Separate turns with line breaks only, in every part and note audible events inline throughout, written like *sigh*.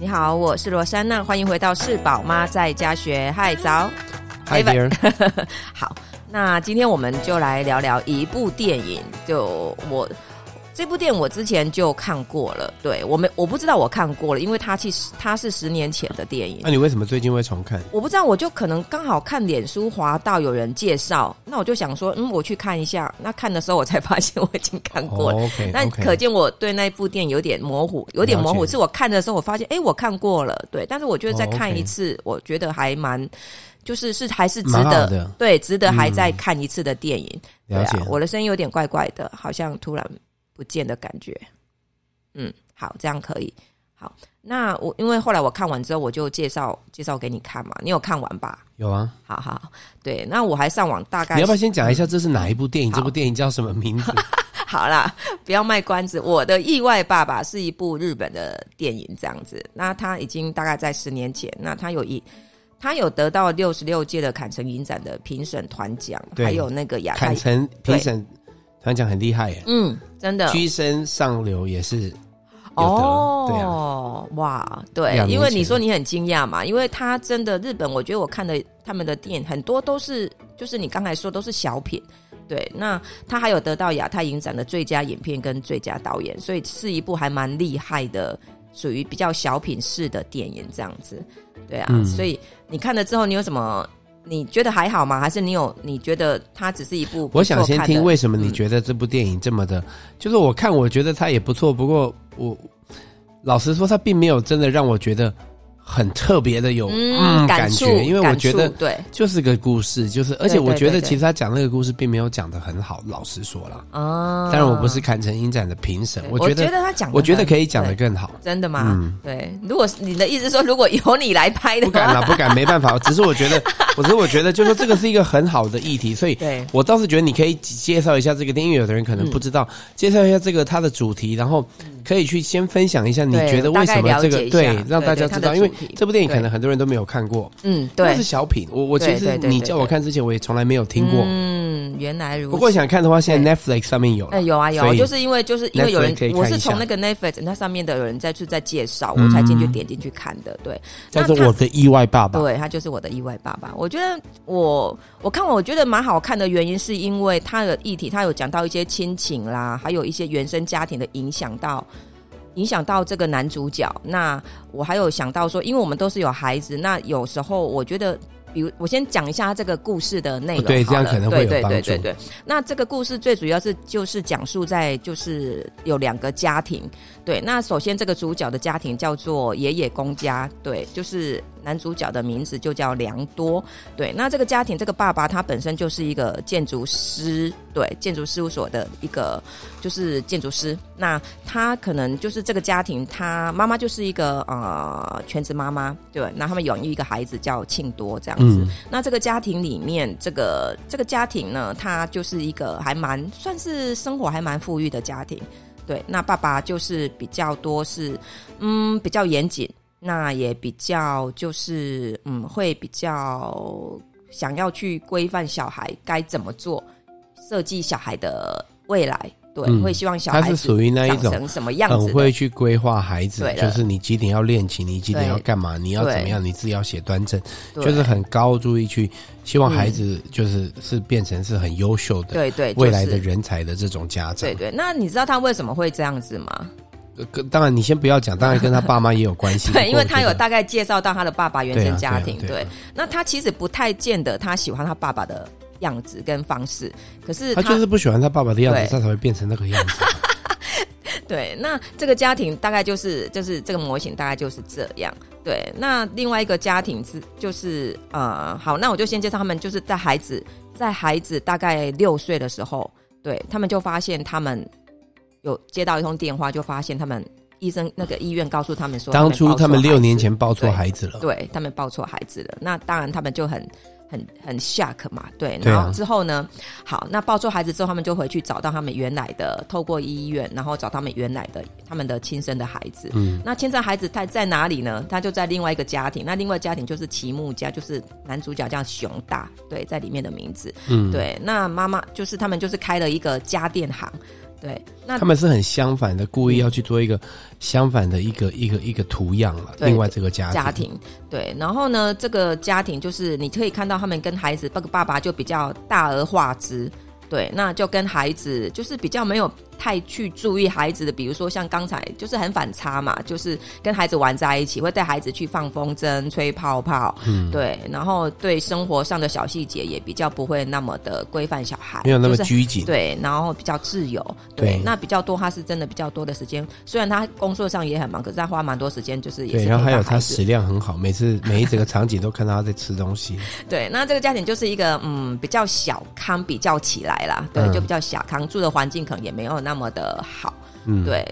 你好，我是罗珊娜，欢迎回到是宝妈在家学。嗨，早。
Hi there。*laughs*
好，那今天我们就来聊聊一部电影，就我。这部电影我之前就看过了，对，我没我不知道我看过了，因为它其实它是十年前的电影。
那你为什么最近会重看？
我不知道，我就可能刚好看脸书滑到有人介绍，那我就想说，嗯，我去看一下。那看的时候我才发现我已经看过了。*laughs*
Oh,
那可见我对那部电影有点模糊，有点模糊。是我看的时候我发现，哎，我看过了，对。但是我觉得再看一次，oh, okay. 我觉得还蛮，就是是还是值得，对，值得还再看一次的电影。
嗯、了解。
啊，我的声音有点怪怪的，好像突然。不见的感觉，嗯，好，这样可以。好，那我因为后来我看完之后，我就介绍介绍给你看嘛。你有看完吧？
有啊。
好好，对，那我还上网大概。
你要不要先讲一下这是哪一部电影？嗯、这部电影叫什么名字？*laughs*
好啦，不要卖关子。我的意外爸爸是一部日本的电影，这样子。那他已经大概在十年前，那他有一他有得到六十六届的坎城影展的评审团奖，还有那个亚太
坎城评审。团长很厉害耶，
嗯，真的，
居身上流也是
哦，
对啊，
哇，对，因为你说你很惊讶嘛，因为他真的日本，我觉得我看的他们的电影很多都是，就是你刚才说都是小品，对，那他还有得到亚太影展的最佳影片跟最佳导演，所以是一部还蛮厉害的，属于比较小品式的电影这样子，对啊，嗯，所以你看了之后，你有什么？你觉得还好吗？还是你有你觉得它只是一部？
我想先听为什么你觉得这部电影这么的，就是我看我觉得它也不错，不过我老实说，它并没有真的让我觉得。很特别的有嗯感觉，因为我觉得对，就是个故事，就是而且我觉得其实他讲那个故事并没有讲的很好，老实说了啊。当然我不是坎城影展的评审，我觉得
他讲，
我觉得可以讲的更好。
真的吗？嗯，对。如果你的意思说，如果由你来拍的，
不敢了，不敢，没办法。只是我觉得，我只是我觉得，*laughs* 就说这个是一个很好的议题，所以我倒是觉得你可以介绍一下这个电影，有的人可能不知道，介绍一下这个它的主题，然后可以去先分享一下你觉得为什么这个对让大家知道，因为。这部电影可能很多人都没有看过，嗯，对，是小品。我我其实你叫我看之前，我也从来没有听过。
嗯，原来如此。
不过想看的话，现在 Netflix 上面有。哎，
有啊有啊，就是因为就是因为有人，我是从那个 Netflix 那上面的有人再去再介绍，我才进去点进去看的。对，
叫做我的意外爸爸。
对，他就是我的意外爸爸。我觉得我我看完我觉得蛮好看的原因，是因为他的议题，他有讲到一些亲情啦，还有一些原生家庭的影响到。影响到这个男主角，那我还有想到说，因为我们都是有孩子，那有时候我觉得。比如，我先讲一下这个故事的内容。
对，这样可能会有帮助。
对对对对对。那这个故事最主要是就是讲述在就是有两个家庭。对，那首先这个主角的家庭叫做爷爷公家。对，就是男主角的名字就叫良多。对，那这个家庭这个爸爸他本身就是一个建筑师，对，建筑事务所的一个就是建筑师。那他可能就是这个家庭，他妈妈就是一个呃全职妈妈。对，那他们养育一个孩子叫庆多这样。嗯，那这个家庭里面，这个这个家庭呢，他就是一个还蛮算是生活还蛮富裕的家庭。对，那爸爸就是比较多是，嗯，比较严谨，那也比较就是，嗯，会比较想要去规范小孩该怎么做，设计小孩的未来。对，会希望小孩是属于那一种什么样子，
很会去规划孩子，就是你几点要练琴，你几点要干嘛，你要怎么样，你自己要写端正，就是很高注意去希望孩子就是是变成是很优秀的，对对，未来的人才的这种家长。
对对，那你知道他为什么会这样子吗？
当然，你先不要讲，当然跟他爸妈也有关系。*laughs*
对，因为他有大概介绍到他的爸爸原生家庭。对，那他其实不太见得他喜欢他爸爸的。样子跟方式，可是他，
他就是不喜欢他爸爸的样子，他才会变成那个样子。*laughs*
对，那这个家庭大概就是就是这个模型大概就是这样。对，那另外一个家庭是就是呃，好，那我就先介绍他们，就是在孩子在孩子大概六岁的时候，对他们就发现他们有接到一通电话，就发现他们医生那个医院告诉他们说，
当初他们六年前抱错孩子了，
对，对他们抱错孩子了。那当然他们就很。很很 shock 嘛，对，然后之后呢，好，那抱错孩子之后，他们就回去找到他们原来的，透过医院，然后找他们原来的他们的亲生的孩子。嗯，那亲生孩子他在哪里呢？他就在另外一个家庭，那另外家庭就是齐木家，就是男主角叫熊大，对，在里面的名字。嗯，对，那妈妈就是他们就是开了一个家电行。对，那
他们是很相反的，故意要去做一个相反的一个一个一个图样了。另外这个家庭
家庭，对，然后呢，这个家庭就是你可以看到他们跟孩子，这个爸爸就比较大而化之，对，那就跟孩子就是比较没有。太去注意孩子的，比如说像刚才就是很反差嘛，就是跟孩子玩在一起，会带孩子去放风筝、吹泡泡，嗯，对，然后对生活上的小细节也比较不会那么的规范小孩，
没有那么拘谨，
对，然后比较自由，对，对那比较多，他是真的比较多的时间，虽然他工作上也很忙，可是他花蛮多时间，就是也是。
对，然后还有他食量很好，每次 *laughs* 每一整个场景都看到他在吃东西。
对，那这个家庭就是一个嗯比较小康，比较起来啦，对，嗯、就比较小康，住的环境可能也没有那么的好，嗯，对，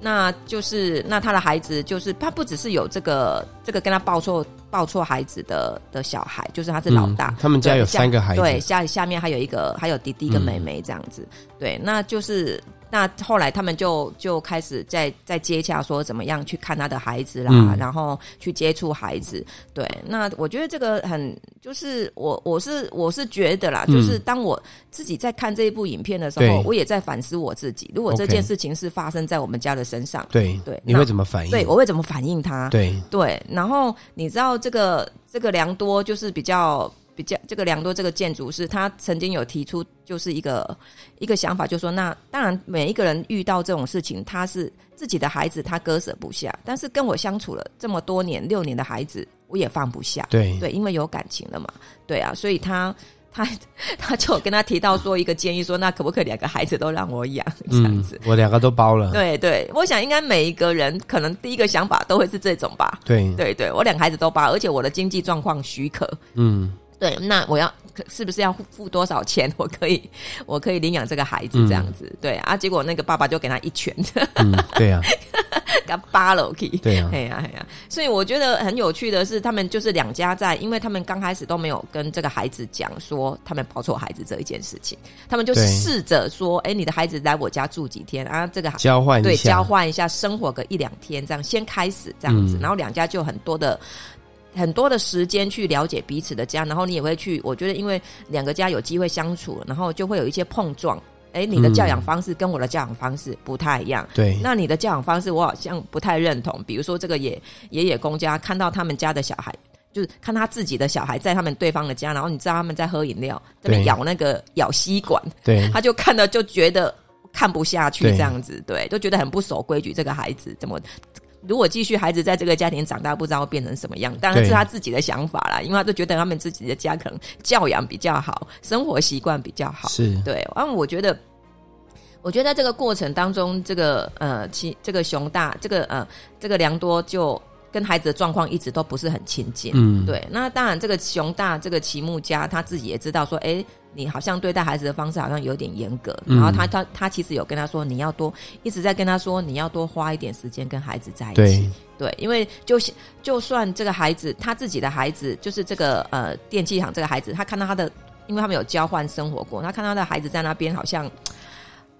那就是那他的孩子就是他不只是有这个这个跟他抱错抱错孩子的的小孩，就是他是老大，嗯、
他们家有三个孩子，
对，下下面还有一个还有弟弟跟妹妹这样子，嗯、对，那就是。那后来他们就就开始在在接洽，说怎么样去看他的孩子啦，嗯、然后去接触孩子。对，那我觉得这个很就是我我是我是觉得啦，嗯、就是当我自己在看这一部影片的时候，我也在反思我自己。如果这件事情是发生在我们家的身上，
对对，对你会怎么反应？
对，我会怎么反应他？
对
对，然后你知道这个这个良多就是比较。比较这个良多这个建筑师，他曾经有提出就是一个一个想法，就是说，那当然每一个人遇到这种事情，他是自己的孩子，他割舍不下，但是跟我相处了这么多年六年的孩子，我也放不下。
对
对，因为有感情了嘛。对啊，*laughs* 所以他他他就跟他提到说一个建议，说那可不可以两个孩子都让我养这样子？
嗯，我两个都包了。
对对，我想应该每一个人可能第一个想法都会是这种吧。
对
对对，我两个孩子都包，而且我的经济状况许可。嗯。对，那我要是不是要付多少钱？*laughs* 我可以，我可以领养这个孩子这样子。嗯、对啊，结果那个爸爸就给他一拳。
嗯，对呀、啊，*laughs*
给他扒了可以。
对呀、啊，
哎呀哎呀，所以我觉得很有趣的是，他们就是两家在，因为他们刚开始都没有跟这个孩子讲说他们抱错孩子这一件事情，他们就试着说，哎对，你的孩子来我家住几天啊？这个
交换
对交换一下生活个一两天，这样先开始这样子，嗯、然后两家就很多的。很多的时间去了解彼此的家，然后你也会去。我觉得，因为两个家有机会相处，然后就会有一些碰撞。哎，你的教养方式跟我的教养方式不太一样。
对、嗯，
那你的教养方式我好像不太认同。比如说，这个爷爷爷公家看到他们家的小孩，就是看他自己的小孩在他们对方的家，然后你知道他们在喝饮料，这边咬那个咬吸管，
对，
他就看到就觉得看不下去，这样子，对，对，就觉得很不守规矩。这个孩子怎么？如果继续孩子在这个家庭长大，不知道会变成什么样。当然是他自己的想法啦，因为他都觉得他们自己的家可能教养比较好，生活习惯比较好。
是
对。然后我觉得，我觉得在这个过程当中，这个呃，其这个熊大，这个呃，这个良多就跟孩子的状况一直都不是很亲近。嗯，对。那当然，这个熊大，这个齐木家他自己也知道说，哎。你好像对待孩子的方式好像有点严格，然后他他他其实有跟他说，你要多一直在跟他说，你要多花一点时间跟孩子在一起。对，对，因为就就算这个孩子他自己的孩子，就是这个呃电器厂这个孩子，他看到他的，因为他们有交换生活过，他看到他的孩子在那边好像。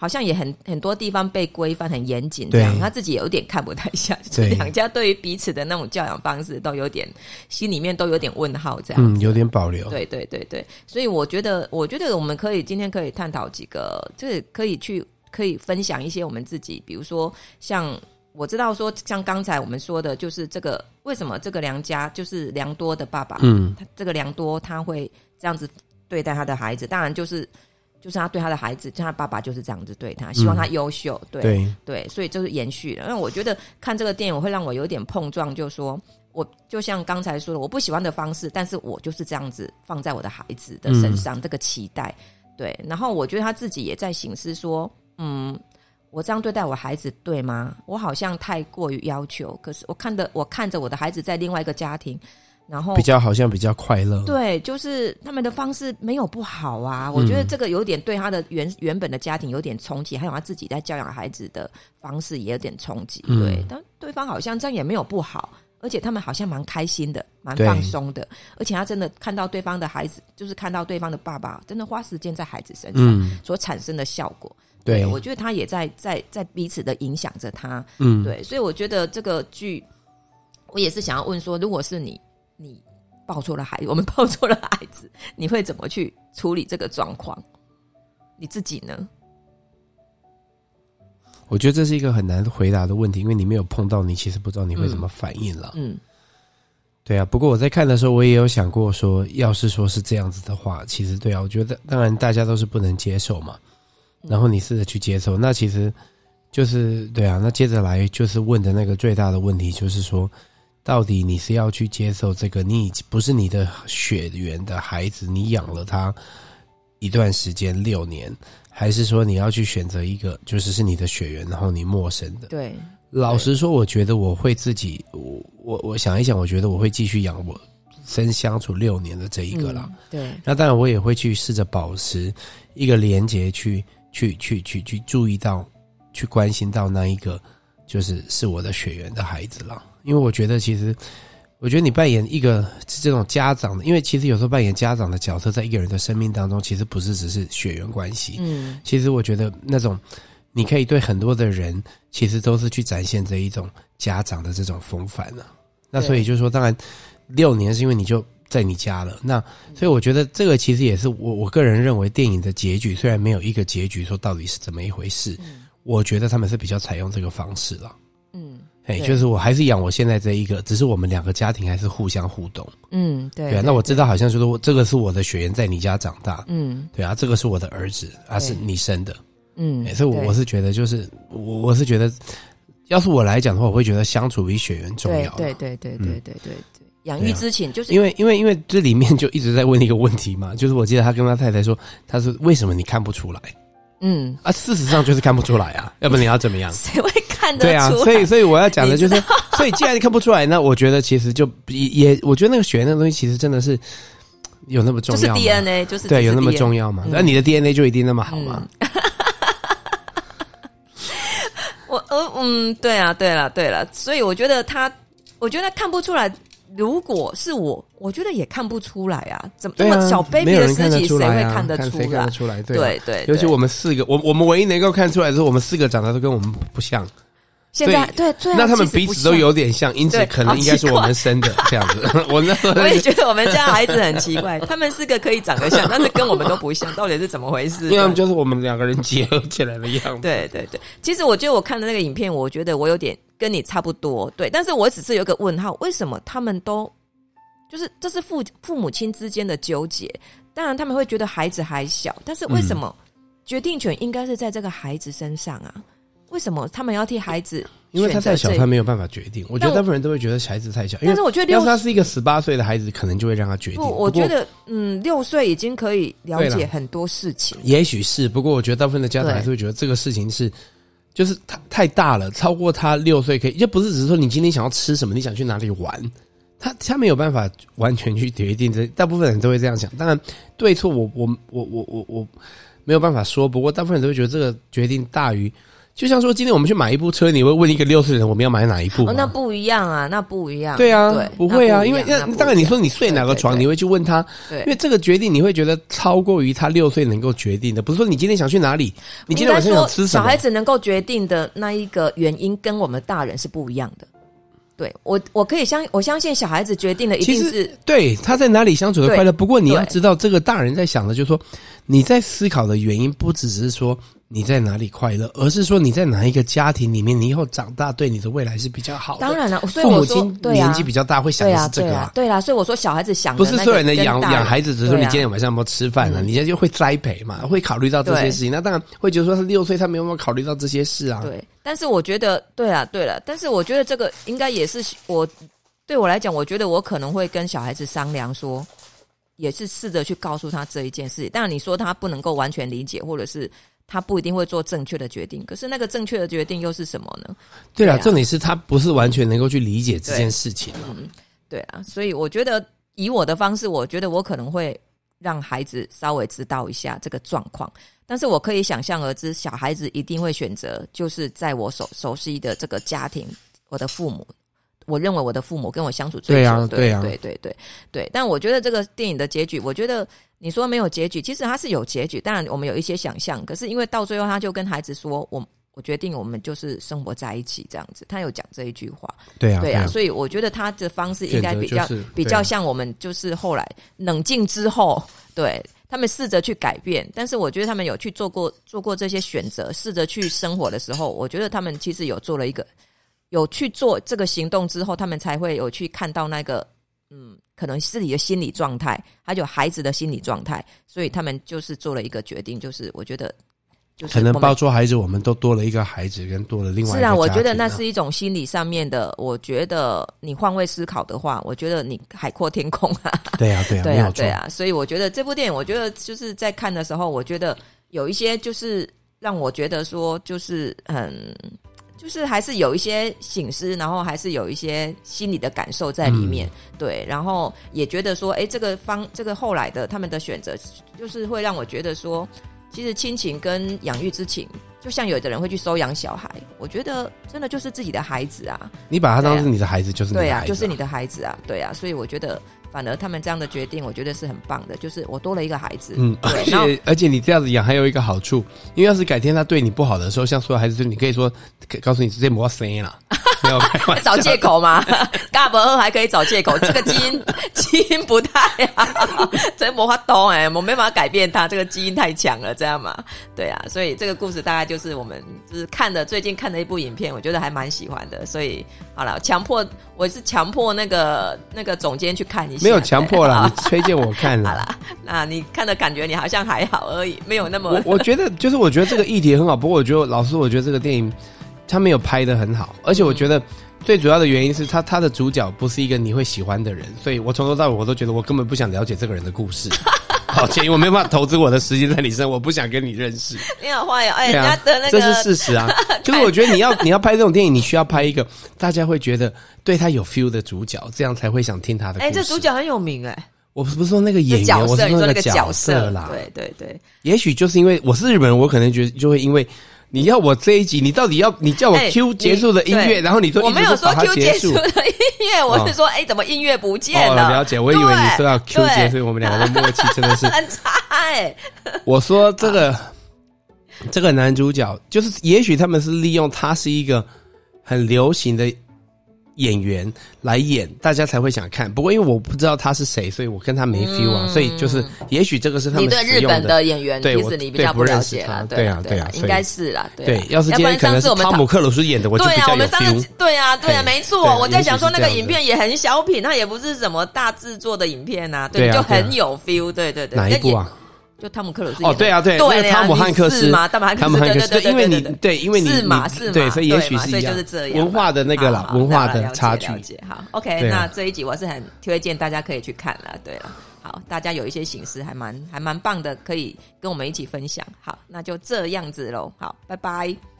好像也很很多地方被规范很严谨，这样他自己有点看不太下去。两家对于彼此的那种教养方式都有点心里面都有点问号，这样
嗯，有点保留。
对对对对，所以我觉得，我觉得我们可以今天可以探讨几个，就是可以去可以分享一些我们自己，比如说像我知道说，像刚才我们说的，就是这个为什么这个梁家就是梁多的爸爸，嗯，他这个梁多他会这样子对待他的孩子，当然就是。就是他对他的孩子，就他爸爸就是这样子对他，希望他优秀，嗯、对对，对，所以就是延续了。因为我觉得看这个电影会让我有点碰撞，就是说我就像刚才说的，我不喜欢的方式，但是我就是这样子放在我的孩子的身上，嗯、这个期待，对。然后我觉得他自己也在醒思说，嗯，我这样对待我孩子对吗？我好像太过于要求，可是我看的，我看着我的孩子在另外一个家庭。然后
比较好像比较快乐，
对，就是他们的方式没有不好啊。我觉得这个有点对他的原原本的家庭有点冲击，还有他自己在教养孩子的方式也有点冲击。对，嗯、但对方好像这样也没有不好，而且他们好像蛮开心的，蛮放松的。而且他真的看到对方的孩子，就是看到对方的爸爸真的花时间在孩子身上所产生的效果。嗯、对，我觉得他也在在在彼此的影响着他。嗯，对，所以我觉得这个剧，我也是想要问说，如果是你。你抱错了孩子，我们 *laughs* 抱错了孩子，你会怎么去处理这个状况？你自己呢？
我觉得这是一个很难回答的问题，因为你没有碰到，你其实不知道你会怎么反应了。
嗯，
对啊。不过我在看的时候，我也有想过说，要是说是这样子的话，其实对啊，我觉得当然大家都是不能接受嘛。然后你试着去接受，那其实就是对啊。那接着来就是问的那个最大的问题，就是说，到底你是要去接受这个你已经不是你的血缘的孩子，你养了他一段时间六年。还是说你要去选择一个，就是是你的血缘，然后你陌生的。
对，
老实说，我觉得我会自己，我我我想一想，我觉得我会继续养我生相处六年的这一个啦。
嗯、对，
那当然我也会去试着保持一个连接，去去去去去注意到，去关心到那一个，就是是我的血缘的孩子了。因为我觉得其实。我觉得你扮演一个这种家长的，因为其实有时候扮演家长的角色，在一个人的生命当中，其实不是只是血缘关系。嗯，其实我觉得那种你可以对很多的人，其实都是去展现这一种家长的这种风范了。那所以就是说，当然六年是因为你就在你家了。那所以我觉得这个其实也是我我个人认为电影的结局，虽然没有一个结局说到底是怎么一回事，我觉得他们是比较采用这个方式了。哎，就是我还是养我现在这一个，只是我们两个家庭还是互相互动。
嗯，对。
对啊，那我知道，好像就是我这个是我的血缘在你家长大。嗯，对啊，这个是我的儿子，啊是你生的。嗯，所以我是觉得，就是我我是觉得，要是我来讲的话，我会觉得相处比血缘重要。
对对对对对对对对，养育之情就是。
因为因为因为这里面就一直在问一个问题嘛，就是我记得他跟他太太说，他说为什么你看不出来？嗯啊，事实上就是看不出来啊，*laughs* 要不然你要怎么样？
谁会
看得出？对啊，所以所以我要讲的就是，所以既然你看不出来，那我觉得其实就也，我觉得那个血那个东西其实真的是有那么重要吗？
就是 DNA，就是
对，有那么重要吗？那你的 DNA 就一定那么好吗？*laughs*
我呃嗯，对啊，对了，对了，所以我觉得他，我觉得他看不出来。如果是我，我觉得也看不出来啊，怎么这么小 baby 的事情，谁会看得出来？
谁看得出来？
对对，
尤其我们四个，我我们唯一能够看出来的是，我们四个长得都跟我们不像。
现在对对，
那他们彼此都有点像，因此可能应该是我们生的 *laughs* 这样子。*laughs* 我那
我也觉得我们家孩子很奇怪，他们四个可以长得像，但是跟我们都不像，到底是怎么回事？
因为就是我们两个人结合起来的样子。
对对对，其实我觉得我看的那个影片，我觉得我有点跟你差不多，对，但是我只是有个问号，为什么他们都？就是这是父父母亲之间的纠结，当然他们会觉得孩子还小，但是为什么决定权应该是在这个孩子身上啊？为什么他们要替孩子？
因为他太小，他没有办法决定。我觉得大部分人都会觉得孩子太小，但是我觉得要是他是一个十八岁的孩子，可能就会让他决定。不，
我觉得嗯，六岁已经可以了解很多事情。
也许是，不过我觉得大部分的家长还是会觉得这个事情是，就是他太大了，超过他六岁可以，就不是只是说你今天想要吃什么，你想去哪里玩。他他没有办法完全去决定，这大部分人都会这样想。当然，对错我我我我我我没有办法说。不过，大部分人都会觉得这个决定大于。就像说，今天我们去买一部车，你会问一个六岁人，我们要买哪一部？
哦，那不一样啊，那不一样。
对啊，对，不会啊，因为那当然你说你睡哪个床，你会去问他。对，因为这个决定你会觉得超过于他六岁能够决定的。不是说你今天想去哪里，你今天晚上想吃什么？
小孩子能够决定的那一个原因，跟我们大人是不一样的。对我，我可以相我相信小孩子决定的一定是
对他在哪里相处的快乐。不过你要知道，这个大人在想的，就是说你在思考的原因，不只是说。你在哪里快乐？而是说你在哪一个家庭里面，你以后长大对你的未来是比较好的。
当然了，所以我说
父母亲年纪比较大会想的是这个啊。
对啊，所以我说小孩子想的
不是所有人的养养孩子，只是说你今天晚上有没有吃饭啊？你现在就会栽培嘛，会考虑到这些事情。那当然会觉得说他六岁，他没有没有考虑到这些事啊。
对，但是我觉得，对啊，对了，但是我觉得这个应该也是我对我来讲，我觉得我可能会跟小孩子商量说，也是试着去告诉他这一件事。当然你说他不能够完全理解，或者是。他不一定会做正确的决定，可是那个正确的决定又是什么呢？
对啊，重点是他不是完全能够去理解这件事情。
嗯，对啊，所以我觉得以我的方式，我觉得我可能会让孩子稍微知道一下这个状况，但是我可以想象而知，小孩子一定会选择就是在我熟熟悉的这个家庭，我的父母。我认为我的父母跟我相处最久，对啊，对对对对对。但我觉得这个电影的结局，我觉得你说没有结局，其实他是有结局。当然，我们有一些想象，可是因为到最后，他就跟孩子说：“我我决定，我们就是生活在一起这样子。”他有讲这一句话，
对啊，
对啊。所以我觉得他的方式应该比较比较像我们，就是后来冷静之后，对他们试着去改变，但是我觉得他们有去做过做过这些选择，试着去生活的时候，我觉得他们其实有做了一个，有去做这个行动之后，他们才会有去看到那个，嗯，可能自己的心理状态，还有孩子的心理状态，所以他们就是做了一个决定，就是我觉得。
可能包括孩子，我们都多了一个孩子，跟多了另外一个。是啊，
我觉得那是一种心理上面的。我觉得你换位思考的话，我觉得你海阔天空啊。
对啊，对啊，*laughs*
对啊，对啊。所以我觉得这部电影，我觉得就是在看的时候，我觉得有一些就是让我觉得说，就是很，就是还是有一些醒思，然后还是有一些心理的感受在里面。嗯、对，然后也觉得说，哎，这个方，这个后来的他们的选择，就是会让我觉得说。其实亲情跟养育之情，就像有的人会去收养小孩，我觉得真的就是自己的孩子啊。
你把他当成你的孩子，就是你的孩子啊。
对啊，就是你的孩子啊，对啊。所以我觉得，反而他们这样的决定，我觉得是很棒的。就是我多了一个孩子，嗯，而
且而且你这样子养还有一个好处，因为要是改天他对你不好的时候，像所有孩子，你可以说，告诉你直接没生了。没有 *laughs*
找借口吗？*laughs* 嘎伯还可以找借口，这个基因 *laughs* 基因不太好，真魔法懂哎，我没办法改变它，这个基因太强了，这样嘛？对啊，所以这个故事大概就是我们就是看的最近看的一部影片，我觉得还蛮喜欢的。所以好了，强迫我是强迫那个那个总监去看一下，
没有强迫啦，你推荐我看了。
好了，那你看的感觉你好像还好而已，没有那么
我。我觉得就是我觉得这个议题很好，不过我觉得老师，我觉得这个电影。他没有拍的很好，而且我觉得最主要的原因是他他的主角不是一个你会喜欢的人，所以我从头到尾我都觉得我根本不想了解这个人的故事。*laughs* 好，建议我没有办法投资我的时间在你身上，我不想跟你认识。
你好坏哦，哎，人家的那个
这是事实啊。*laughs* 就是我觉得你要你要拍这种电影，你需要拍一个大家会觉得对他有 feel 的主角，这样才会想听他的故事。哎，
这主角很有名哎，
我不是说那个演员，我是说那个角色啦。
对对对，
也许就是因为我是日本人，我可能觉得就会因为。你要我这一集，你到底要你叫我 Q 结束的音乐，然后你说
我没有说 Q 结束的音乐，我是说，哎，怎么音乐不见了？
了解，我以为你说要 Q 结束，我们两个的默契 *laughs* 真的是
很差哎。
我说这个这个男主角，就是也许他们是利用他是一个很流行的。演员来演，大家才会想看。不过因为我不知道他是谁，所以我跟他没 feel 啊。嗯、所以就是，也许这个是他们
你对日本的演员，
对，
其实你比较不了解了。对啊，对啊，应该是啦。
对，要是今天可能是汤姆克鲁斯演的，我就比较有 feel。
对啊，对啊，没错。我在想说，那个影片也很小品，那也不是什么大制作的影片呐，对，就很有 feel。对对对，
哪一部啊？
就汤姆克鲁斯
哦，对啊，对，对，汤姆汉克斯
嘛，汤姆汉克斯，对
因为你对，因为你
是嘛是嘛，
对，所以也许是一样，文化的那个啦，文化的差距。
好，OK，那这一集我是很推荐大家可以去看了。对了，好，大家有一些形式还蛮还蛮棒的，可以跟我们一起分享。好，那就这样子喽。好，拜拜。